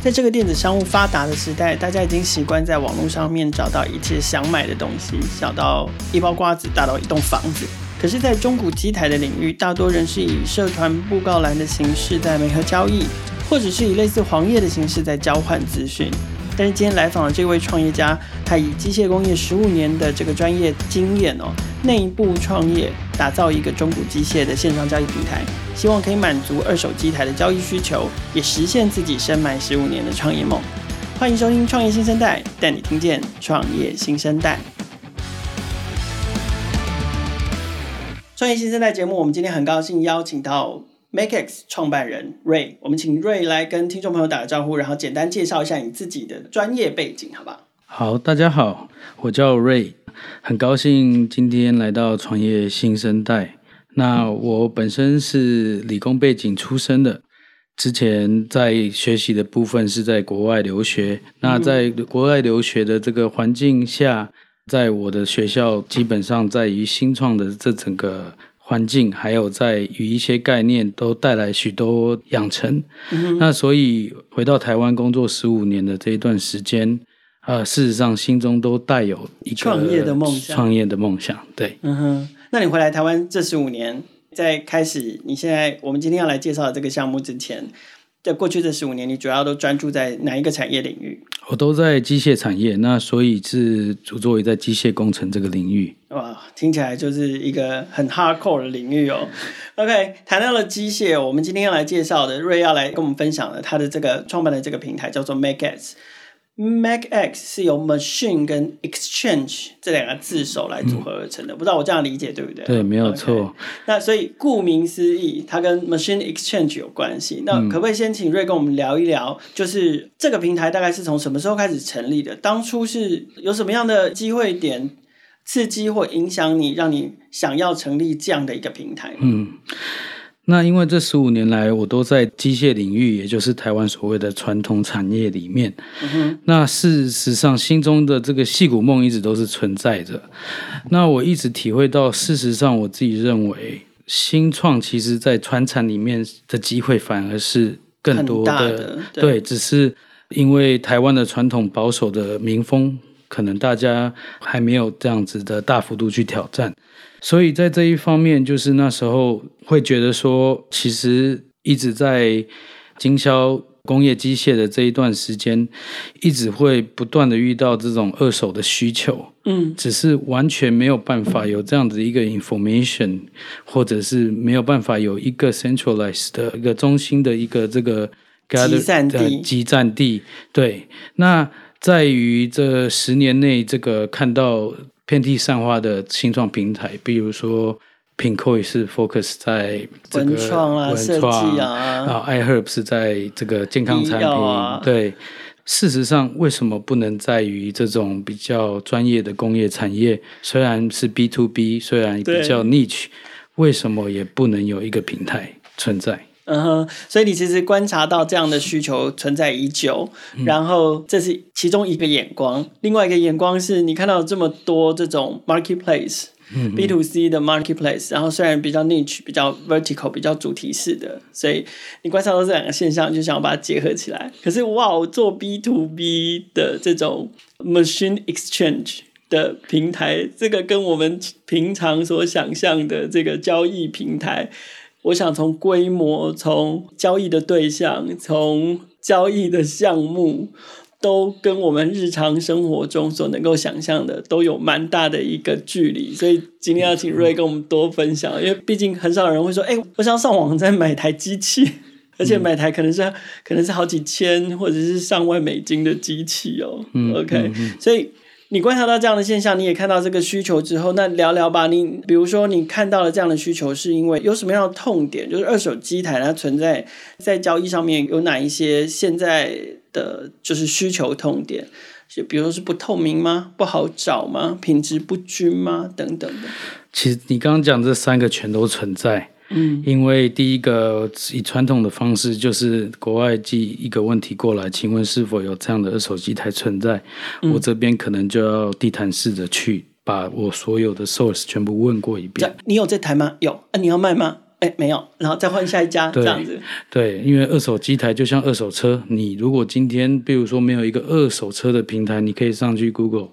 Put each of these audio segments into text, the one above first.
在这个电子商务发达的时代，大家已经习惯在网络上面找到一切想买的东西，小到一包瓜子，大到一栋房子。可是，在中古机台的领域，大多人是以社团布告栏的形式在媒合交易，或者是以类似黄页的形式在交换资讯。但是今天来访的这位创业家，他以机械工业十五年的这个专业经验哦，内部创业，打造一个中古机械的线上交易平台，希望可以满足二手机台的交易需求，也实现自己深埋十五年的创业梦。欢迎收听《创业新生代》，带你听见创业新生代。创业新生代节目，我们今天很高兴邀请到。MakeX 创办人 Ray，我们请 Ray 来跟听众朋友打个招呼，然后简单介绍一下你自己的专业背景，好不好？好，大家好，我叫 Ray，很高兴今天来到创业新生代。那我本身是理工背景出身的，之前在学习的部分是在国外留学。那在国外留学的这个环境下，在我的学校基本上在于新创的这整个。环境还有在与一些概念都带来许多养成，嗯、那所以回到台湾工作十五年的这一段时间，呃，事实上心中都带有一个创业的梦想。创业的梦想，对。嗯哼，那你回来台湾这十五年，在开始你现在我们今天要来介绍的这个项目之前。在过去这十五年，你主要都专注在哪一个产业领域？我都在机械产业，那所以是主作为在机械工程这个领域。哇，听起来就是一个很 hardcore 的领域哦。OK，谈到了机械，我们今天要来介绍的，Ray 要来跟我们分享的，他的这个创办的这个平台叫做 MakeX。MakeX 是由 machine 跟 exchange 这两个字首来组合而成的，嗯、不知道我这样理解对不对？对，没有错。Okay. 那所以顾名思义，它跟 machine exchange 有关系。那可不可以先请 Ray 跟我们聊一聊，就是这个平台大概是从什么时候开始成立的？当初是有什么样的机会点刺激或影响你，让你想要成立这样的一个平台？嗯。那因为这十五年来，我都在机械领域，也就是台湾所谓的传统产业里面。嗯。那事实上，心中的这个戏骨梦一直都是存在着。那我一直体会到，事实上，我自己认为，新创其实在传产里面的机会反而是更多的。的对，对，只是因为台湾的传统保守的民风，可能大家还没有这样子的大幅度去挑战。所以在这一方面，就是那时候会觉得说，其实一直在经销工业机械的这一段时间，一直会不断的遇到这种二手的需求，嗯，只是完全没有办法有这样子一个 information，或者是没有办法有一个 centralized 的一个中心的一个这个 gather 集散地，集散地，对，那在于这十年内，这个看到。遍地散花的新创平台，比如说 Pinkoi 是 focus 在这个文创啊、设计啊，然后 iHerb 是在这个健康产品。啊、对，事实上，为什么不能在于这种比较专业的工业产业？虽然是 B to B，虽然比较 niche，为什么也不能有一个平台存在？嗯哼，所以你其实观察到这样的需求存在已久，嗯、然后这是其中一个眼光。另外一个眼光是你看到这么多这种 marketplace，嗯，B to C 的 marketplace，然后虽然比较 niche、比较 vertical、比较主题式的，所以你观察到这两个现象，就想要把它结合起来。可是哇，做 B to B 的这种 machine exchange 的平台，这个跟我们平常所想象的这个交易平台。我想从规模、从交易的对象、从交易的项目，都跟我们日常生活中所能够想象的都有蛮大的一个距离。所以今天要请 Ray 跟我们多分享，因为毕竟很少人会说：“哎，我想要上网再买台机器，而且买台可能是可能是好几千或者是上万美金的机器哦。” OK，所以。你观察到这样的现象，你也看到这个需求之后，那聊聊吧。你比如说，你看到了这样的需求，是因为有什么样的痛点？就是二手机台它存在在交易上面有哪一些现在的就是需求痛点？就比如说是不透明吗？不好找吗？品质不均吗？等等的。其实你刚刚讲这三个全都存在。嗯，因为第一个以传统的方式，就是国外寄一个问题过来，请问是否有这样的二手机台存在？嗯、我这边可能就要地毯式的去把我所有的 source 全部问过一遍。你有这台吗？有啊，你要卖吗？哎，没有，然后再换下一家这样子。对，因为二手机台就像二手车，你如果今天比如说没有一个二手车的平台，你可以上去 Google，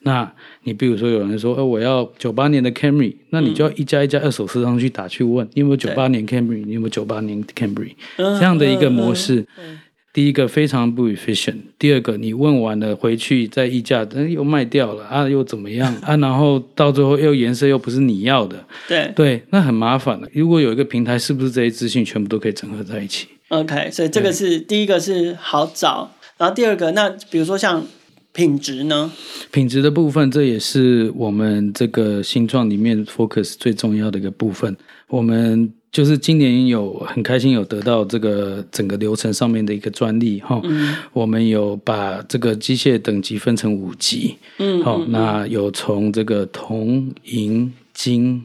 那你比如说有人说，呃，我要九八年的 Camry，那你就要一家一家二手车上去打去问，你有没有九八年 Camry，你有没有九八年 Camry 这样的一个模式。嗯嗯嗯第一个非常不 efficient，第二个你问完了回去再议价，但又卖掉了啊，又怎么样啊？然后到最后又颜色又不是你要的，对对，那很麻烦的。如果有一个平台，是不是这些资讯全部都可以整合在一起？OK，所以这个是第一个是好找，然后第二个那比如说像品质呢？品质的部分，这也是我们这个新创里面 focus 最重要的一个部分，我们。就是今年有很开心有得到这个整个流程上面的一个专利哈，嗯、我们有把这个机械等级分成五级，嗯，好、哦，那有从这个铜、银、金，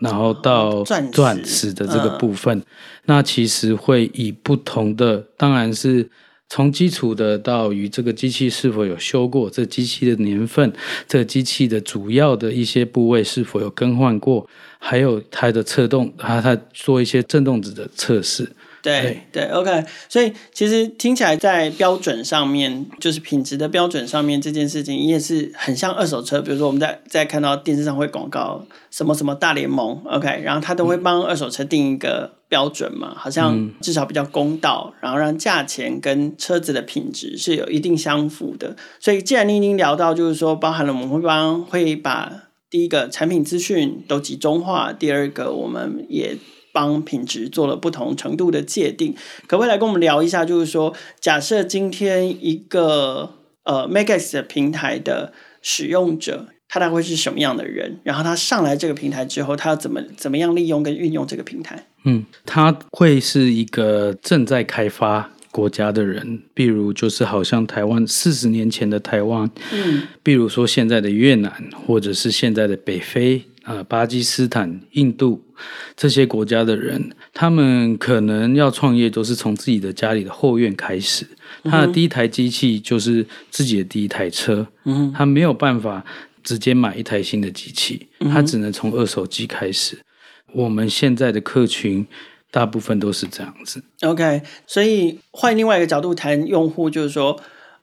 然后到钻石的这个部分，嗯、那其实会以不同的，当然是。从基础的到与这个机器是否有修过，这机器的年份，这机器的主要的一些部位是否有更换过，还有它的测动，它它做一些振动值的测试。对对，，OK，所以其实听起来在标准上面，就是品质的标准上面这件事情，也是很像二手车。比如说我们在在看到电视上会广告什么什么大联盟，OK，然后他都会帮二手车定一个标准嘛，好像至少比较公道，然后让价钱跟车子的品质是有一定相符的。所以既然你已经聊到，就是说包含了我们会帮会把第一个产品资讯都集中化，第二个我们也。帮品质做了不同程度的界定，可不可以来跟我们聊一下？就是说，假设今天一个呃 MAGEX 的平台的使用者，他大概会是什么样的人？然后他上来这个平台之后，他要怎么怎么样利用跟运用这个平台？嗯，他会是一个正在开发国家的人，比如就是好像台湾四十年前的台湾，嗯，比如说现在的越南，或者是现在的北非。呃，巴基斯坦、印度这些国家的人，他们可能要创业，都是从自己的家里的后院开始。他的第一台机器就是自己的第一台车，嗯，他没有办法直接买一台新的机器，他只能从二手机开始。我们现在的客群大部分都是这样子。OK，所以换另外一个角度谈用户，就是说。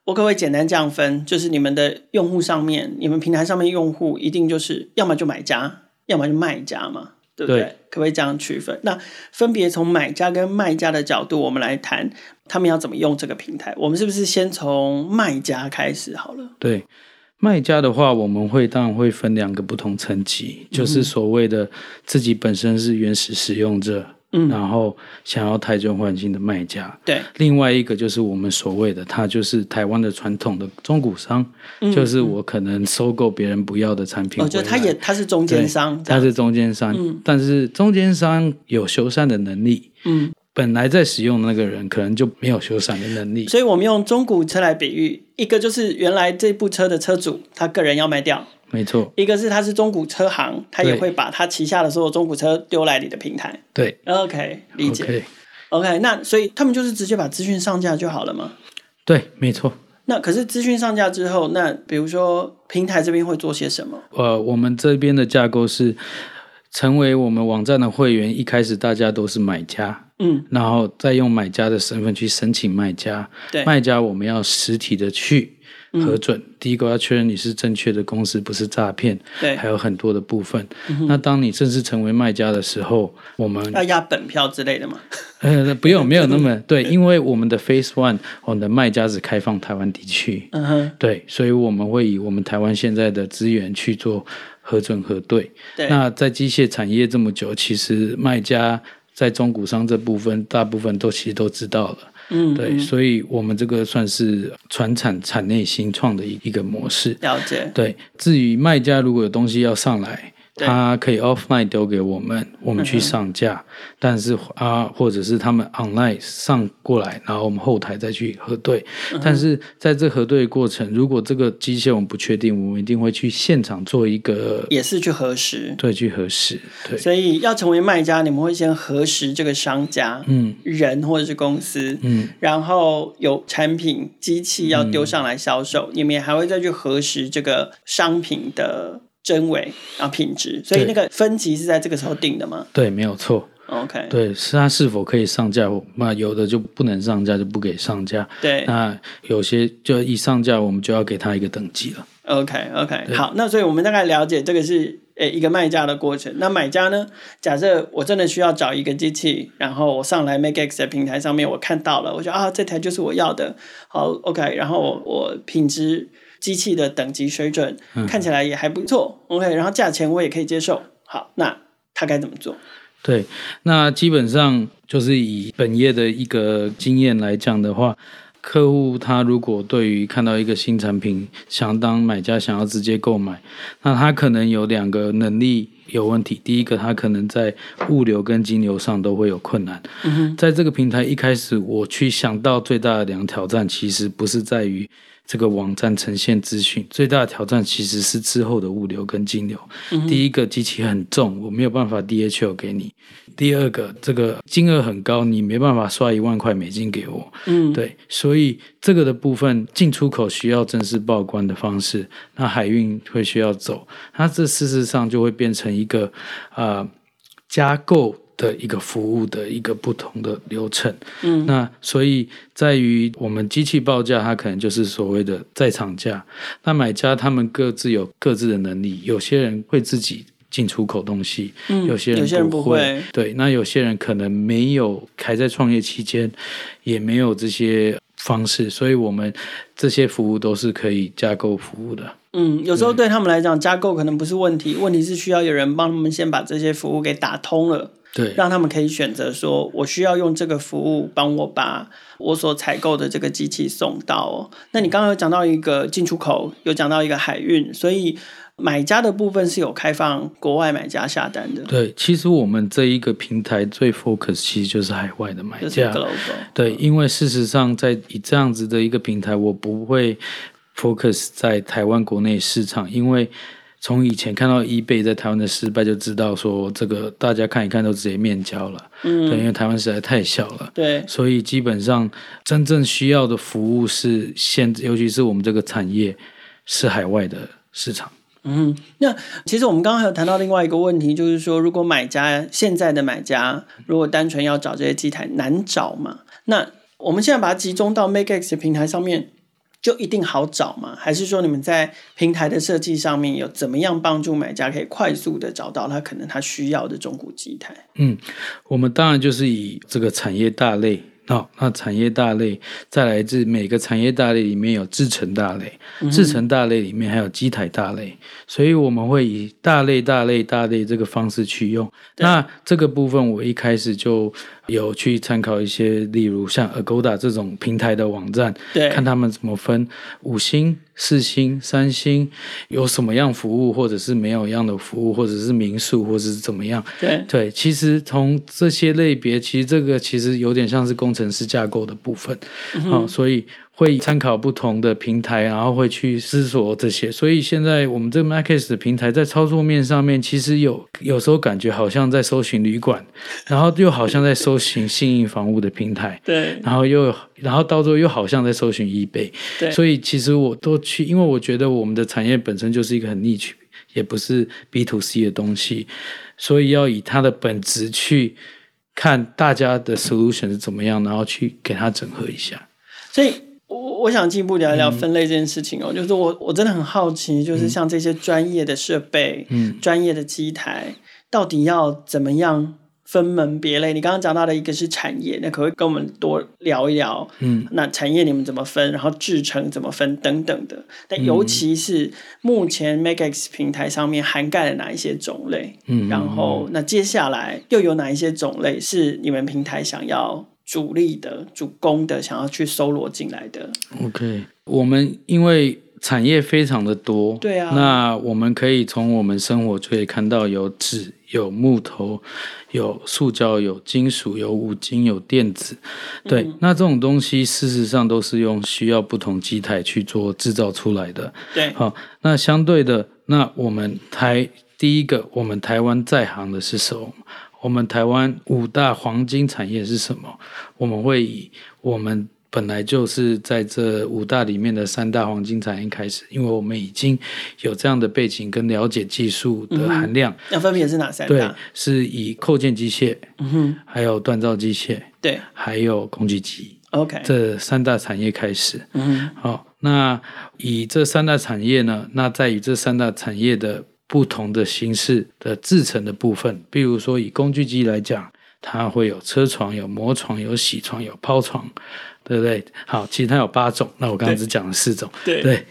我可不可以简单这样分？就是你们的用户上面，你们平台上面用户一定就是要么就买家，要么就卖家嘛，对不对？对，可不可以这样区分？那分别从买家跟卖家的角度，我们来谈他们要怎么用这个平台。我们是不是先从卖家开始好了？对，卖家的话，我们会当然会分两个不同层级，就是所谓的自己本身是原始使用者。嗯，然后想要汰旧换新的卖家，对，另外一个就是我们所谓的，他就是台湾的传统的中古商，嗯、就是我可能收购别人不要的产品，我觉得他也他是中间商，他是中间商，嗯、但是中间商有修缮的能力，嗯，本来在使用的那个人可能就没有修缮的能力，所以我们用中古车来比喻，一个就是原来这部车的车主他个人要卖掉。没错，一个是他是中古车行，他也会把他旗下的所有中古车丢来你的平台。对，OK，理解。OK，, 那所以他们就是直接把资讯上架就好了吗？对，没错。那可是资讯上架之后，那比如说平台这边会做些什么？呃，我们这边的架构是成为我们网站的会员，一开始大家都是买家，嗯，然后再用买家的身份去申请卖家。对，卖家我们要实体的去。核准，第一个要确认你是正确的公司，不是诈骗。对，还有很多的部分。嗯、那当你正式成为卖家的时候，我们要押本票之类的吗？呃，不用，没有那么对，因为我们的 Phase One，我们的卖家只开放台湾地区。嗯哼，对，所以我们会以我们台湾现在的资源去做核准核对。对，那在机械产业这么久，其实卖家在中古商这部分，大部分都其实都知道了。嗯，对，所以我们这个算是传产产内新创的一一个模式。了解。对，至于卖家如果有东西要上来。他可以 offline 丢给我们，我们去上架，嗯、但是啊，或者是他们 online 上过来，然后我们后台再去核对。嗯、但是在这核对的过程，如果这个机械我们不确定，我们一定会去现场做一个，也是去核实，对，去核实。对，所以要成为卖家，你们会先核实这个商家，嗯，人或者是公司，嗯，然后有产品机器要丢上来销售，嗯、你们也还会再去核实这个商品的。真伪啊，品质，所以那个分级是在这个时候定的吗？对，没有错。OK，对，是它是否可以上架？那有的就不能上架，就不给上架。对，那有些就一上架，我们就要给他一个等级了。OK OK，好，那所以我们大概了解这个是诶一个卖家的过程。那买家呢？假设我真的需要找一个机器，然后我上来 MakeX 的平台上面，我看到了，我觉得啊这台就是我要的。好 OK，然后我，我品质机器的等级水准看起来也还不错。嗯、OK，然后价钱我也可以接受。好，那他该怎么做？对，那基本上就是以本业的一个经验来讲的话。客户他如果对于看到一个新产品，想当买家想要直接购买，那他可能有两个能力有问题。第一个，他可能在物流跟金流上都会有困难。在这个平台一开始，我去想到最大的两个挑战，其实不是在于这个网站呈现资讯，最大的挑战其实是之后的物流跟金流。嗯、第一个机器很重，我没有办法 DHL 给你。第二个，这个金额很高，你没办法刷一万块美金给我。嗯，对，所以这个的部分进出口需要正式报关的方式，那海运会需要走，那这事实上就会变成一个呃加购的一个服务的一个不同的流程。嗯，那所以在于我们机器报价，它可能就是所谓的在场价。那买家他们各自有各自的能力，有些人会自己。进出口东西，嗯，有些人不会，有些人不会，对，那有些人可能没有还在创业期间，也没有这些方式，所以我们这些服务都是可以加购服务的。嗯，有时候对他们来讲，加购可能不是问题，问题是需要有人帮他们先把这些服务给打通了，对，让他们可以选择说，我需要用这个服务帮我把我所采购的这个机器送到哦。那你刚刚有讲到一个进出口，有讲到一个海运，所以。买家的部分是有开放国外买家下单的。对，其实我们这一个平台最 focus 其实就是海外的买家。对，因为事实上在以这样子的一个平台，我不会 focus 在台湾国内市场，因为从以前看到 eBay 在台湾的失败，就知道说这个大家看一看都直接面交了。嗯，对，因为台湾实在太小了。对，所以基本上真正需要的服务是现，尤其是我们这个产业是海外的市场。嗯，那其实我们刚刚还有谈到另外一个问题，就是说，如果买家现在的买家如果单纯要找这些机台难找嘛，那我们现在把它集中到 MakeX 的平台上面，就一定好找吗？还是说你们在平台的设计上面有怎么样帮助买家可以快速的找到他可能他需要的中古机台？嗯，我们当然就是以这个产业大类。好、哦，那产业大类再来自每个产业大类里面有制成大类，制成大类里面还有机台大类，所以我们会以大类、大类、大类这个方式去用。那这个部分我一开始就有去参考一些，例如像 Agoda 这种平台的网站，对，看他们怎么分五星。四星、三星有什么样服务，或者是没有一样的服务，或者是民宿，或者是怎么样？对对，其实从这些类别，其实这个其实有点像是工程师架构的部分，嗯、哦，所以。会参考不同的平台，然后会去思索这些。所以现在我们这个 MakeX 的平台在操作面上面，其实有有时候感觉好像在搜寻旅馆，然后又好像在搜寻信义房屋的平台，对，然后又然后到最后又好像在搜寻 eBay，对。所以其实我都去，因为我觉得我们的产业本身就是一个很 niche，也不是 B to C 的东西，所以要以它的本质去看大家的 solution 是怎么样，然后去给它整合一下，所以。我我想进一步聊一聊分类这件事情哦，嗯、就是我我真的很好奇，就是像这些专业的设备、嗯、专业的机台，到底要怎么样分门别类？你刚刚讲到的一个是产业，那可不可以跟我们多聊一聊？嗯，那产业你们怎么分？然后制成怎么分？等等的。但尤其是目前 MakeX 平台上面涵盖了哪一些种类？嗯，然后那接下来又有哪一些种类是你们平台想要？主力的、主攻的，想要去搜罗进来的。OK，我们因为产业非常的多，对啊，那我们可以从我们生活就可以看到有纸、有木头、有塑胶、有金属、有五金、有电子，对，嗯、那这种东西事实上都是用需要不同机台去做制造出来的。对，好，那相对的，那我们台第一个，我们台湾在行的是什么？我们台湾五大黄金产业是什么？我们会以我们本来就是在这五大里面的三大黄金产业开始，因为我们已经有这样的背景跟了解技术的含量。那、嗯、分别是哪三大？对，是以扣件机械，嗯哼，还有锻造机械，对，还有工具机。OK，这三大产业开始。嗯，好，那以这三大产业呢，那在于这三大产业的不同的形式的制成的部分，比如说以工具机来讲，它会有车床、有磨床、有铣床、有抛床。对不对？好，其实它有八种，那我刚刚只讲了四种。对对，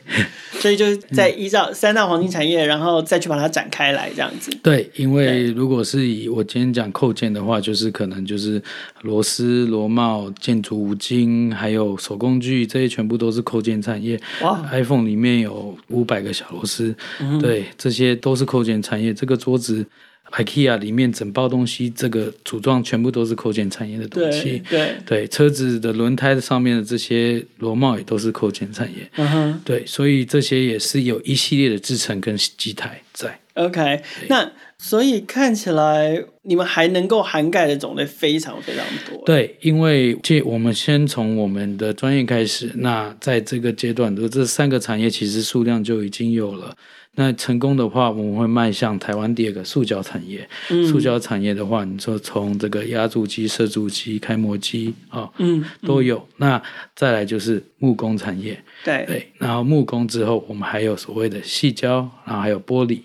所以就是在依照三大黄金产业，嗯、然后再去把它展开来这样子。对，因为如果是以我今天讲扣件的话，就是可能就是螺丝、螺帽、建筑五金，还有手工具，这些全部都是扣件产业。哇，iPhone 里面有五百个小螺丝，嗯、对，这些都是扣件产业。这个桌子。IKEA 里面整包东西，这个组装全部都是扣件产业的东西。对对，对，车子的轮胎上面的这些螺帽也都是扣件产业。嗯哼，对，所以这些也是有一系列的制成跟机台在。OK，那所以看起来你们还能够涵盖的种类非常非常多。对，因为这我们先从我们的专业开始，那在这个阶段的这三个产业其实数量就已经有了。那成功的话，我们会迈向台湾第二个塑胶产业。嗯、塑胶产业的话，你说从这个压铸机、射铸机、开模机啊，哦嗯嗯、都有。那再来就是木工产业，对对。然后木工之后，我们还有所谓的细胶，然后还有玻璃，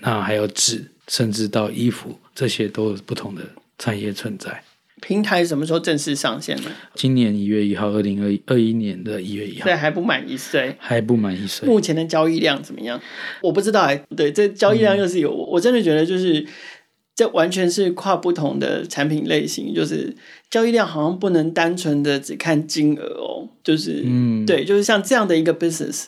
那还有纸，甚至到衣服，这些都有不同的产业存在。平台什么时候正式上线呢？今年一月一号，二零二二一年的一月一号。对，还不满一岁，还不满一岁。目前的交易量怎么样？我不知道哎。对，这交易量又是有，嗯、我真的觉得就是这完全是跨不同的产品类型，就是交易量好像不能单纯的只看金额哦，就是嗯，对，就是像这样的一个 business，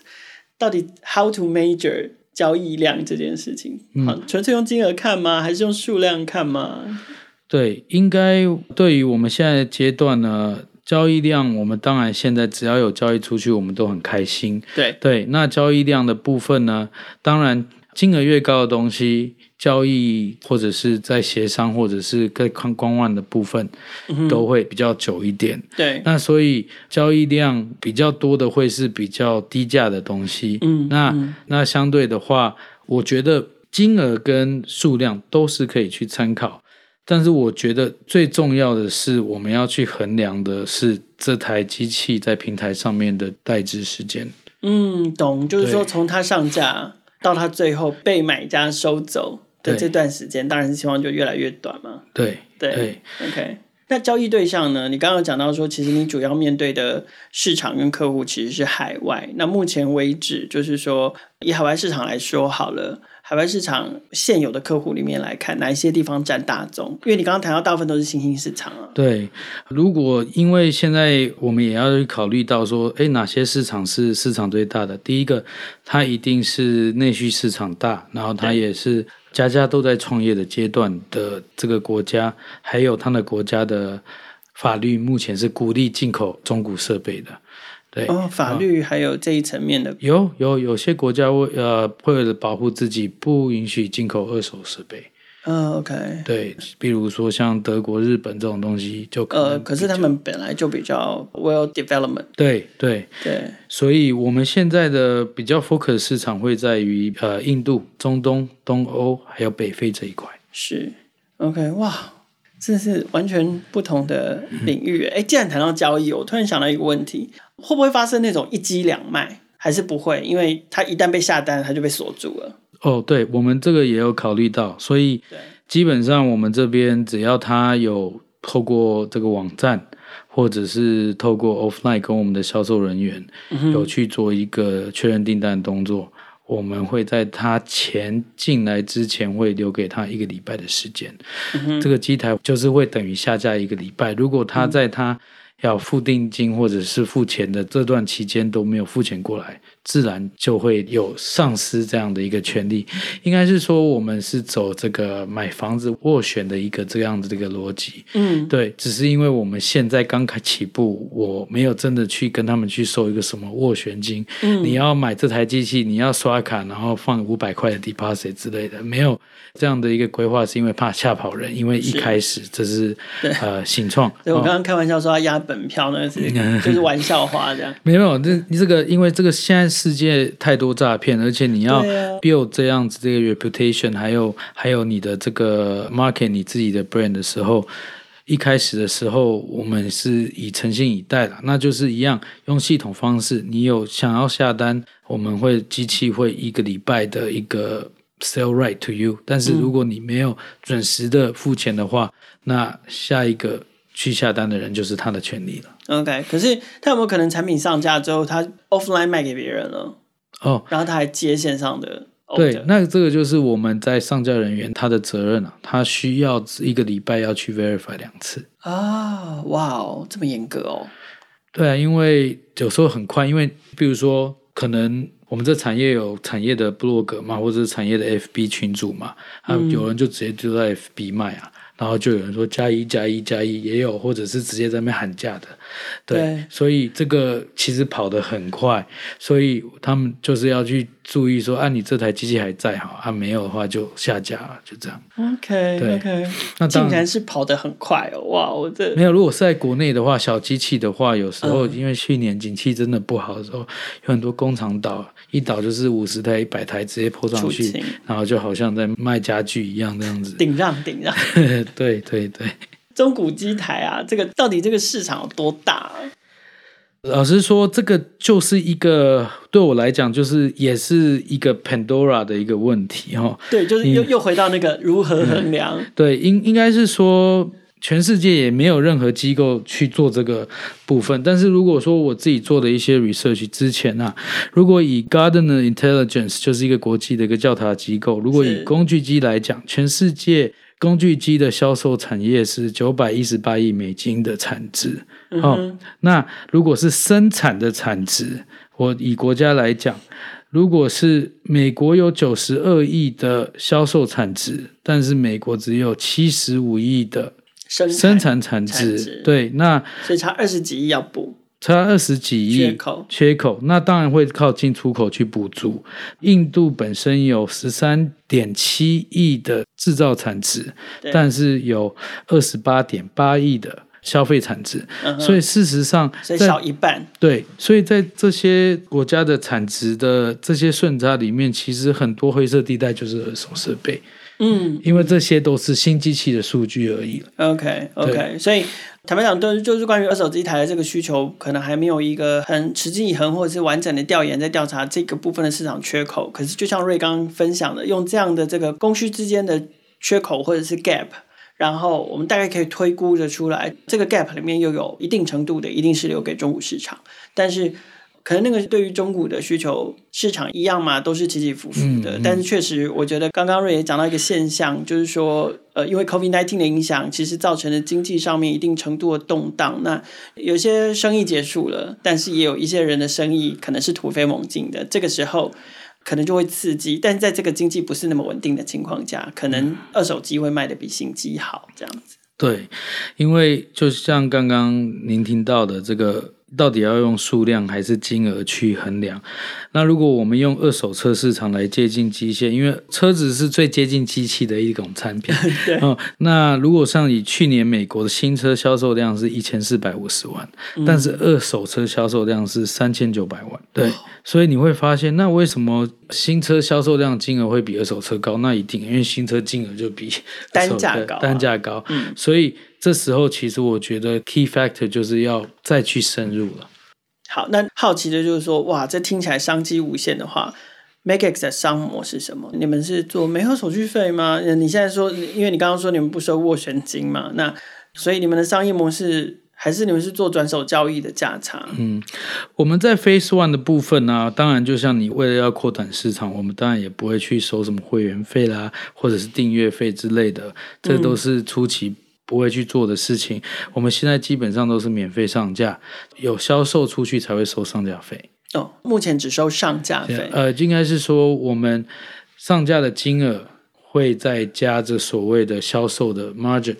到底 how to measure 交易量这件事情，好，纯粹用金额看吗？还是用数量看吗？对，应该对于我们现在的阶段呢，交易量，我们当然现在只要有交易出去，我们都很开心。对对，那交易量的部分呢，当然金额越高的东西，交易或者是在协商或者是在看观望的部分，嗯、都会比较久一点。对，那所以交易量比较多的会是比较低价的东西。嗯，那嗯那相对的话，我觉得金额跟数量都是可以去参考。但是我觉得最重要的是，我们要去衡量的是这台机器在平台上面的待置时间。嗯，懂，就是说从它上架到它最后被买家收走的这段时间，对当然是希望就越来越短嘛。对对，对，OK。那交易对象呢？你刚刚讲到说，其实你主要面对的市场跟客户其实是海外。那目前为止，就是说以海外市场来说好了。海外市场现有的客户里面来看，哪一些地方占大宗？因为你刚刚谈到大部分都是新兴市场啊。对，如果因为现在我们也要去考虑到说，诶，哪些市场是市场最大的？第一个，它一定是内需市场大，然后它也是家家都在创业的阶段的这个国家，还有他的国家的法律目前是鼓励进口中古设备的。对哦，法律还有这一层面的，哦、有有有些国家为呃为了保护自己，不允许进口二手设备。嗯、哦、OK，对，比如说像德国、日本这种东西就可呃，可是他们本来就比较 well development。对对对，所以我们现在的比较 focus 市场会在于呃印度、中东、东欧还有北非这一块。是 OK，哇。这是完全不同的领域。哎，既然谈到交易，我突然想到一个问题：会不会发生那种一机两卖？还是不会？因为它一旦被下单，它就被锁住了。哦，对，我们这个也有考虑到，所以基本上我们这边只要他有透过这个网站，或者是透过 offline 跟我们的销售人员有去做一个确认订单的动作。我们会在他钱进来之前，会留给他一个礼拜的时间。嗯、这个机台就是会等于下架一个礼拜。如果他在他要付定金或者是付钱的这段期间都没有付钱过来，自然就会有丧失这样的一个权利。应该是说，我们是走这个买房子斡旋的一个这样子的一个逻辑。嗯，对，只是因为我们现在刚开起步，我没有真的去跟他们去收一个什么斡旋金。嗯，你要买这台机器，你要刷卡，然后放五百块的 deposit 之类的，没有这样的一个规划，是因为怕吓跑人。因为一开始这是，是呃新创。对，我刚刚开玩笑说要压本。本票，那是就是玩笑话这样。没有，这这个因为这个现在世界太多诈骗，而且你要 build 这样子这个 reputation，还有还有你的这个 market 你自己的 brand 的时候。一开始的时候，我们是以诚信以待的，那就是一样用系统方式。你有想要下单，我们会机器会一个礼拜的一个 sell right to you。但是如果你没有准时的付钱的话，嗯、那下一个去下单的人就是他的权利了。OK，可是他有没有可能产品上架之后，他 offline 卖给别人了？哦，然后他还接线上的？对，那这个就是我们在上架人员他的责任啊，他需要一个礼拜要去 verify 两次啊，哇哦，这么严格哦。对啊，因为有时候很快，因为比如说可能我们这产业有产业的 blog 嘛，或者是产业的 FB 群组嘛，啊，有人就直接就在 FB 卖啊。然后就有人说加一加一加一也有，或者是直接在那边喊价的，对，对，所以这个其实跑得很快，所以他们就是要去注意说，啊，你这台机器还在哈，啊没有的话就下架了，就这样。OK，对 OK，那竟然是跑得很快哦，哇，我这没有。如果是在国内的话，小机器的话，有时候因为去年景气真的不好的时候，有很多工厂倒，一倒就是五十台、一百台直接泼上去，然后就好像在卖家具一样那样子，顶让 顶让。对对对，中古机台啊，这个到底这个市场有多大啊？老实说，这个就是一个对我来讲，就是也是一个 Pandora 的一个问题哈。对，就是又又回到那个如何衡量？嗯、对，应应该是说，全世界也没有任何机构去做这个部分。但是如果说我自己做的一些 research 之前啊，如果以 Gartner Intelligence 就是一个国际的一个调查机构，如果以工具机来讲，全世界。工具机的销售产业是九百一十八亿美金的产值。嗯、哦，那如果是生产的产值，我以国家来讲，如果是美国有九十二亿的销售产值，但是美国只有七十五亿的生产产值，产值对，那所以差二十几亿要补。差二十几亿缺口，缺口，那当然会靠进出口去补足。印度本身有十三点七亿的制造产值，但是有二十八点八亿的消费产值，嗯、所以事实上，少一半。对，所以在这些国家的产值的这些顺差里面，其实很多灰色地带就是二手设备。嗯，因为这些都是新机器的数据而已。Okay, 所以。坦白讲，都就是关于二手机台的这个需求，可能还没有一个很持之以恒或者是完整的调研，在调查这个部分的市场缺口。可是，就像瑞刚分享的，用这样的这个供需之间的缺口或者是 gap，然后我们大概可以推估着出来，这个 gap 里面又有一定程度的，一定是留给中古市场，但是。可能那个对于中古的需求市场一样嘛，都是起起伏伏的。嗯嗯、但是确实，我觉得刚刚瑞也讲到一个现象，就是说，呃，因为 COVID nineteen 的影响，其实造成了经济上面一定程度的动荡。那有些生意结束了，但是也有一些人的生意可能是突飞猛进的。这个时候可能就会刺激，但是在这个经济不是那么稳定的情况下，可能二手机会卖的比新机好，这样子。对，因为就像刚刚您听到的这个。到底要用数量还是金额去衡量？那如果我们用二手车市场来接近机械，因为车子是最接近机器的一种产品。对。哦，那如果像以去年美国的新车销售量是一千四百五十万，嗯，但是二手车销售量是三千九百万。对。哦。所以你会发现，那为什么新车销售量金额会比二手车高？那一定因为新车金额就比单价高，单价高。嗯。所以。这时候，其实我觉得 key factor 就是要再去深入了。好，那好奇的就是说，哇，这听起来商机无限的话 MakeX 的商模是什么？你们是做没有手续费吗？你现在说，因为你刚刚说你们不收斡旋金嘛，那所以你们的商业模式还是你们是做转手交易的价差？嗯，我们在 Phase One 的部分呢、啊，当然就像你为了要扩展市场，我们当然也不会去收什么会员费啦，或者是订阅费之类的，这都是初期。不会去做的事情，我们现在基本上都是免费上架，有销售出去才会收上架费。哦，目前只收上架费。呃，应该是说我们上架的金额会再加这所谓的销售的 margin。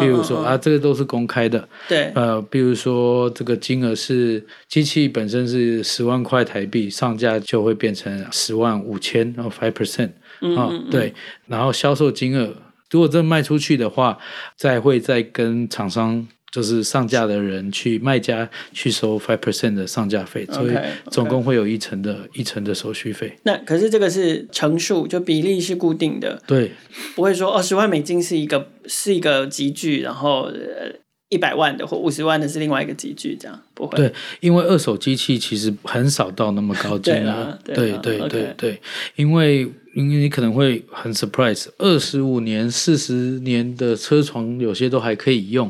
比如说、啊，这个都是公开的。对。呃，比如说这个金额是机器本身是十万块台币，上架就会变成十万五千，然后 five percent。嗯，嗯，嗯。对，然后销售金额。如果真卖出去的话，再会再跟厂商就是上架的人去卖家去收 five percent 的上架费，所以总共会有一成的一成的手续费。那可是这个是乘数，就比例是固定的，对，不会说二十万美金是一个是一个集聚，然后一百万的或五十万的是另外一个集聚，这样不会。对，因为二手机器其实很少到那么高金额，对对对对对，对，因为因为你可能会很 surprise，二十五年、四十年的车床有些都还可以用。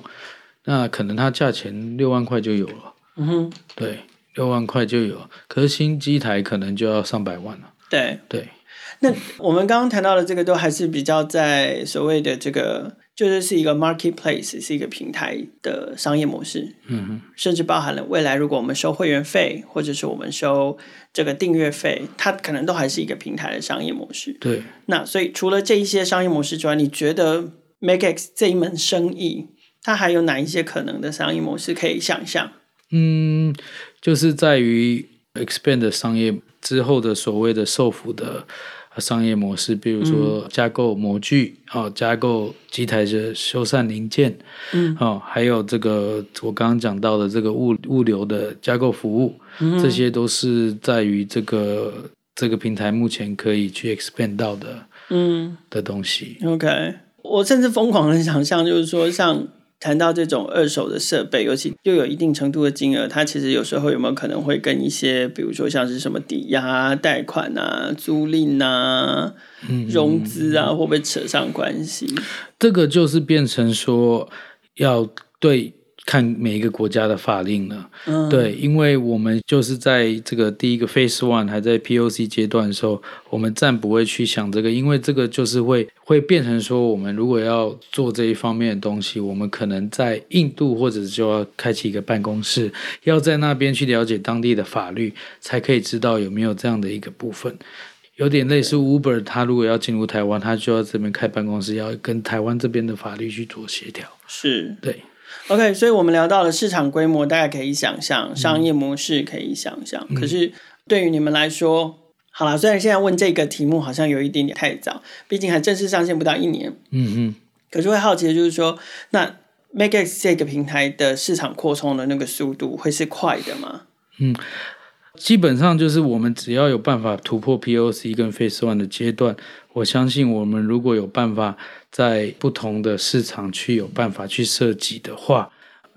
那可能它价钱六万块就有了，嗯哼，对，六万块就有，可是新机台可能就要上百万了。对。对，那我们刚刚谈到的这个都还是比较在所谓的这个，就是是一个 marketplace，是一个平台的商业模式，嗯哼，甚至包含了未来如果我们收会员费，或者是我们收这个订阅费，它可能都还是一个平台的商业模式。对，那所以除了这一些商业模式之外，你觉得 MakeX 这一门生意？它还有哪一些可能的商业模式可以想象？嗯，就是在于 expand 的商业之后的所谓的受服的商业模式，比如说加购模具哦，加购机台的修缮零件，嗯，哦，还有这个我刚刚讲到的这个物物流的加购服务，嗯，这些都是在于这个这个平台目前可以去 expand 到的，嗯，的东西。OK，我甚至疯狂的想象，就是说像。谈到这种二手的设备，尤其又有一定程度的金额，它其实有时候有没有可能会跟一些，比如说像是什么抵押、贷款啊、租赁啊、融资啊，会不会扯上关系？这个就是变成说要对。看每一个国家的法令了，嗯，对，因为我们就是在这个第一个 Phase One 还在 POC 阶段的时候，我们暂不会去想这个，因为这个就是会会变成说，我们如果要做这一方面的东西，我们可能在印度或者就要开启一个办公室，要在那边去了解当地的法律，才可以知道有没有这样的一个部分，有点类似 Uber，他如果要进入台湾，他就要这边开办公室，要跟台湾这边的法律去做协调，是。对。OK，所以我们聊到了市场规模，大概可以想象，商业模式可以想象。嗯、可是对于你们来说，好了，虽然现在问这个题目好像有一点点太早，毕竟还正式上线不到一年。嗯嗯。可是会好奇的就是说，那 MakeX 这个平台的市场扩充的那个速度会是快的吗？嗯，基本上就是我们只要有办法突破 POC 跟 Phase One 的阶段，我相信我们如果有办法。在不同的市场去有办法去设计的话，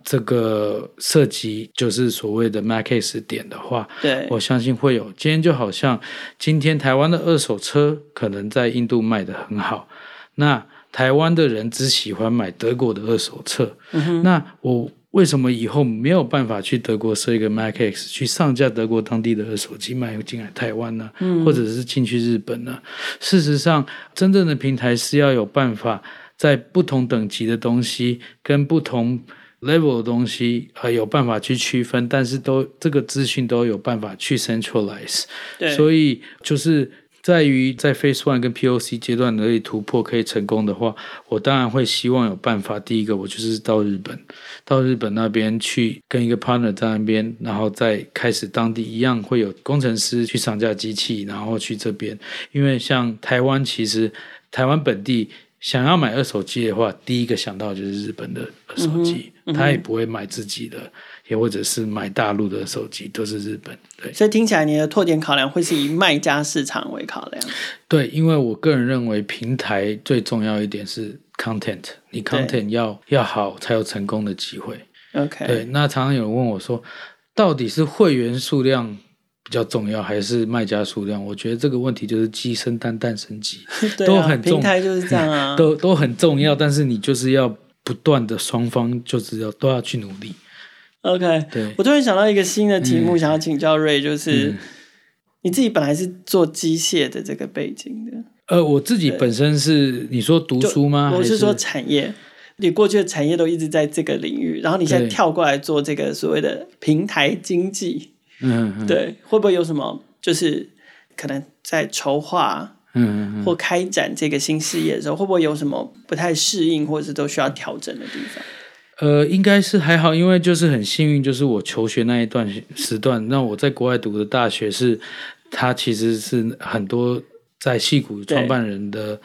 这个设计就是所谓的 MakeX 点的话，对，我相信会有。今天就好像今天台湾的二手车可能在印度卖的很好，那台湾的人只喜欢买德国的二手车，嗯、那我。为什么以后没有办法去德国设一个 MakeX 去上架德国当地的二手机卖进来台湾呢？嗯，或者是进去日本呢？事实上，真正的平台是要有办法在不同等级的东西跟不同 level 的东西啊，有办法去区分，但是都这个资讯都有办法去 centralize。对，所以就是。在于在 Phase One 跟 POC 阶段可以突破可以成功的话，我当然会希望有办法。第一个，我就是到日本，到日本那边去跟一个 partner 在那边，然后再开始当地一样会有工程师去上架机器，然后去这边。因为像台湾，其实台湾本地想要买二手机的话，第一个想到就是日本的二手机，嗯嗯、他也不会买自己的。也或者是买大陆的手机，都是日本。对，所以听起来你的拓点考量会是以卖家市场为考量。对，因为我个人认为平台最重要一点是 content，你 content 要要好才有成功的机会。OK，对。那常常有人问我说，到底是会员数量比较重要，还是卖家数量？我觉得这个问题就是鸡生蛋，蛋生鸡，都很重。平台就是这样啊，都都很重要。但是你就是要不断的双方就是要都要去努力。OK，对，我突然想到一个新的题目，嗯、想要请教 Ray，就是、嗯、你自己本来是做机械的这个背景的。呃，我自己本身是你说读书吗？我是说产业，你过去的产业都一直在这个领域，然后你现在跳过来做这个所谓的平台经济，嗯，嗯，对，会不会有什么就是可能在筹划，嗯，或开展这个新事业的时候，会不会有什么不太适应，或者是都需要调整的地方？呃，应该是还好，因为就是很幸运，就是我求学那一段时段，那我在国外读的大学是，它其实是很多在戏谷创办人的，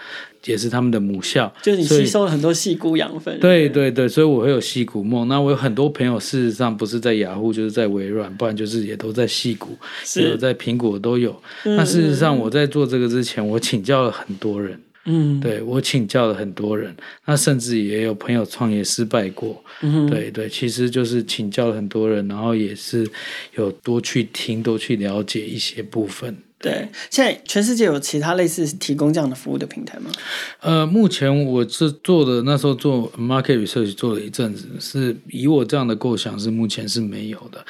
也是他们的母校，就是你吸收了很多戏谷养分。对对对，所以我会有戏谷梦。那我有很多朋友，事实上不是在雅虎，就是在微软，不然就是也都在戏谷，也有在苹果都有。那事实上我在做这个之前，我请教了很多人。嗯，对，我请教了很多人，那甚至也有朋友创业失败过。嗯，对对，其实就是请教了很多人，然后也是有多去听，多去了解一些部分。对，现在全世界有其他类似提供这样的服务的平台吗？呃，目前我是做的，那时候做 market research 做了一阵子，是以我这样的构想是目前是没有的。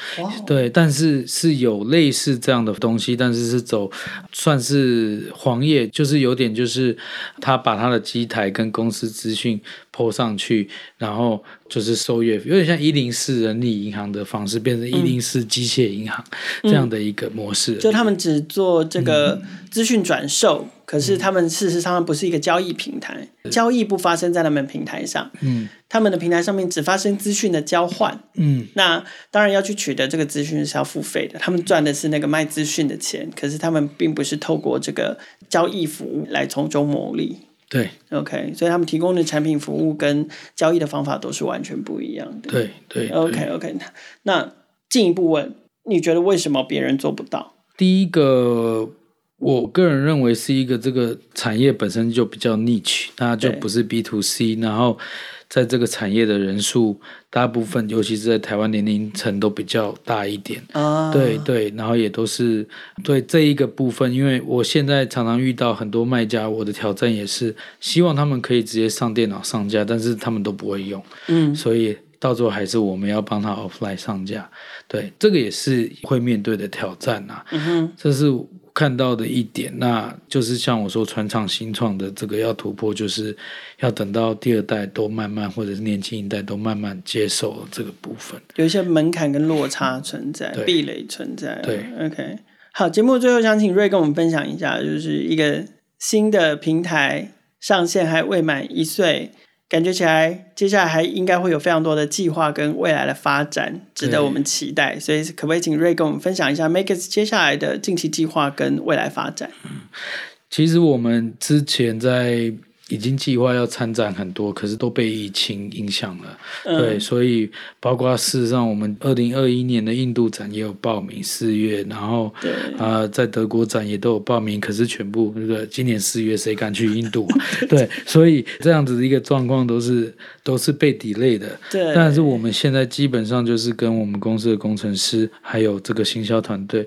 对，但是是有类似这样的东西，但是是走算是黄页，就是有点就是他把他的机台跟公司资讯 po 上去，然后。就是收月费，有点像一零四人力银行的方式，变成一零四机械银行这样的一个模式。就他们只做这个资讯转售，嗯、可是他们事实上不是一个交易平台，嗯、交易不发生在他们平台上。嗯，他们的平台上面只发生资讯的交换。嗯，那当然要去取得这个资讯是要付费的，他们赚的是那个卖资讯的钱，可是他们并不是透过这个交易服务来从中牟利。对，OK，所以他们提供的产品服务跟交易的方法都是完全不一样的。对对，OK OK，那进一步问，你觉得为什么别人做不到？第一个，我个人认为是一个这个产业本身就比较 niche，它就不是 B to C，然后。在这个产业的人数，大部分尤其是在台湾年龄层都比较大一点。啊，对对，然后也都是对这一个部分，因为我现在常常遇到很多卖家，我的挑战也是希望他们可以直接上电脑上架，但是他们都不会用。嗯，所以到最后还是我们要帮他 offline 上架。对，这个也是会面对的挑战啊。嗯哼，这是。看到的一点，那就是像我说，传唱新创的这个要突破，就是要等到第二代都慢慢，或者是年轻一代都慢慢接受这个部分，有一些门槛跟落差存在，对壁垒存在。对，OK，好，节目最后想请 Ray 跟我们分享一下，就是一个新的平台上线还未满一岁。感觉起来，接下来还应该会有非常多的计划跟未来的发展，值得我们期待。所以，可不可以请 Ray 跟我们分享一下 Makex 接下来的近期计划跟未来发展？嗯，其实我们之前在。已经计划要参展很多，可是都被疫情影响了。嗯、对，所以包括事实上，我们二零二一年的印度展也有报名四月，然后啊、呃，在德国展也都有报名，可是全部那个今年四月谁敢去印度？对，所以这样子的一个状况都是都是被 delay 的。对，但是我们现在基本上就是跟我们公司的工程师还有这个行销团队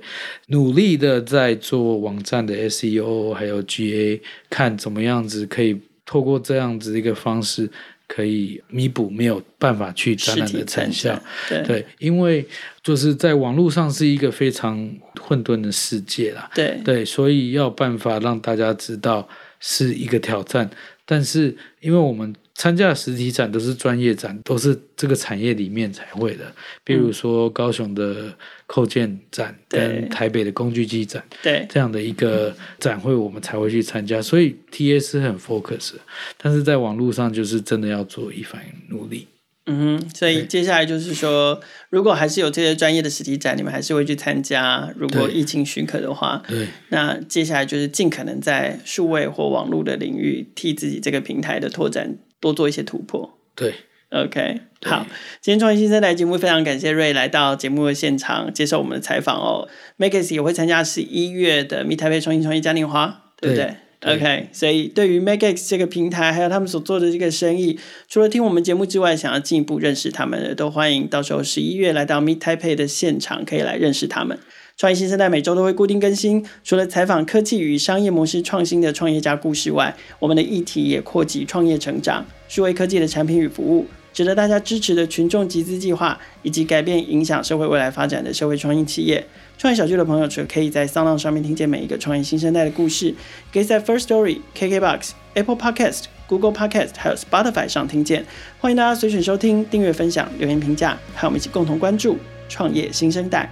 努力的在做网站的 SEO，还有 GA，看怎么样子可以。透过这样子一个方式，可以弥补没有办法去展览的成效。对，对，因为就是在网络上是一个非常混沌的世界啦。对对，所以要办法让大家知道是一个挑战。但是因为我们参加的实体展都是专业展，都是这个产业里面才会的。比如说高雄的扣件展跟台北的工具机展，对这样的一个展会，我们才会去参加。所以是很 focus，但是在网络上就是真的要做一番努力。嗯哼，所以接下来就是说，如果还是有这些专业的实体展，你们还是会去参加。如果疫情许可的话，对，那接下来就是尽可能在数位或网络的领域替自己这个平台的拓展。多做一些突破。对，OK，对好，今天创业新生代节目非常感谢 Ray 来到节目的现场接受我们的采访哦。Makex 也会参加十一月的 Meet Taipei 创新创业嘉年华，对不对，对？OK，所以对于 Makex 这个平台，还有他们所做的这个生意，除了听我们节目之外，想要进一步认识他们的，都欢迎到时候十一月来到 Meet Taipei 的现场，可以来认识他们。创业新生代每周都会固定更新，除了采访科技与商业模式创新的创业家故事外，我们的议题也扩及创业成长、数位科技的产品与服务，值得大家支持的群众集资计划，以及改变影响社会未来发展的社会创新企业。创业小聚的朋友，除了可以在 Sound 上面听见每一个创业新生代的故事，可以在 First Story、KKBox、Apple Podcast、Google Podcast 还有 Spotify 上听见。欢迎大家随选收听、订阅、分享、留言评价，和我们一起共同关注创业新生代。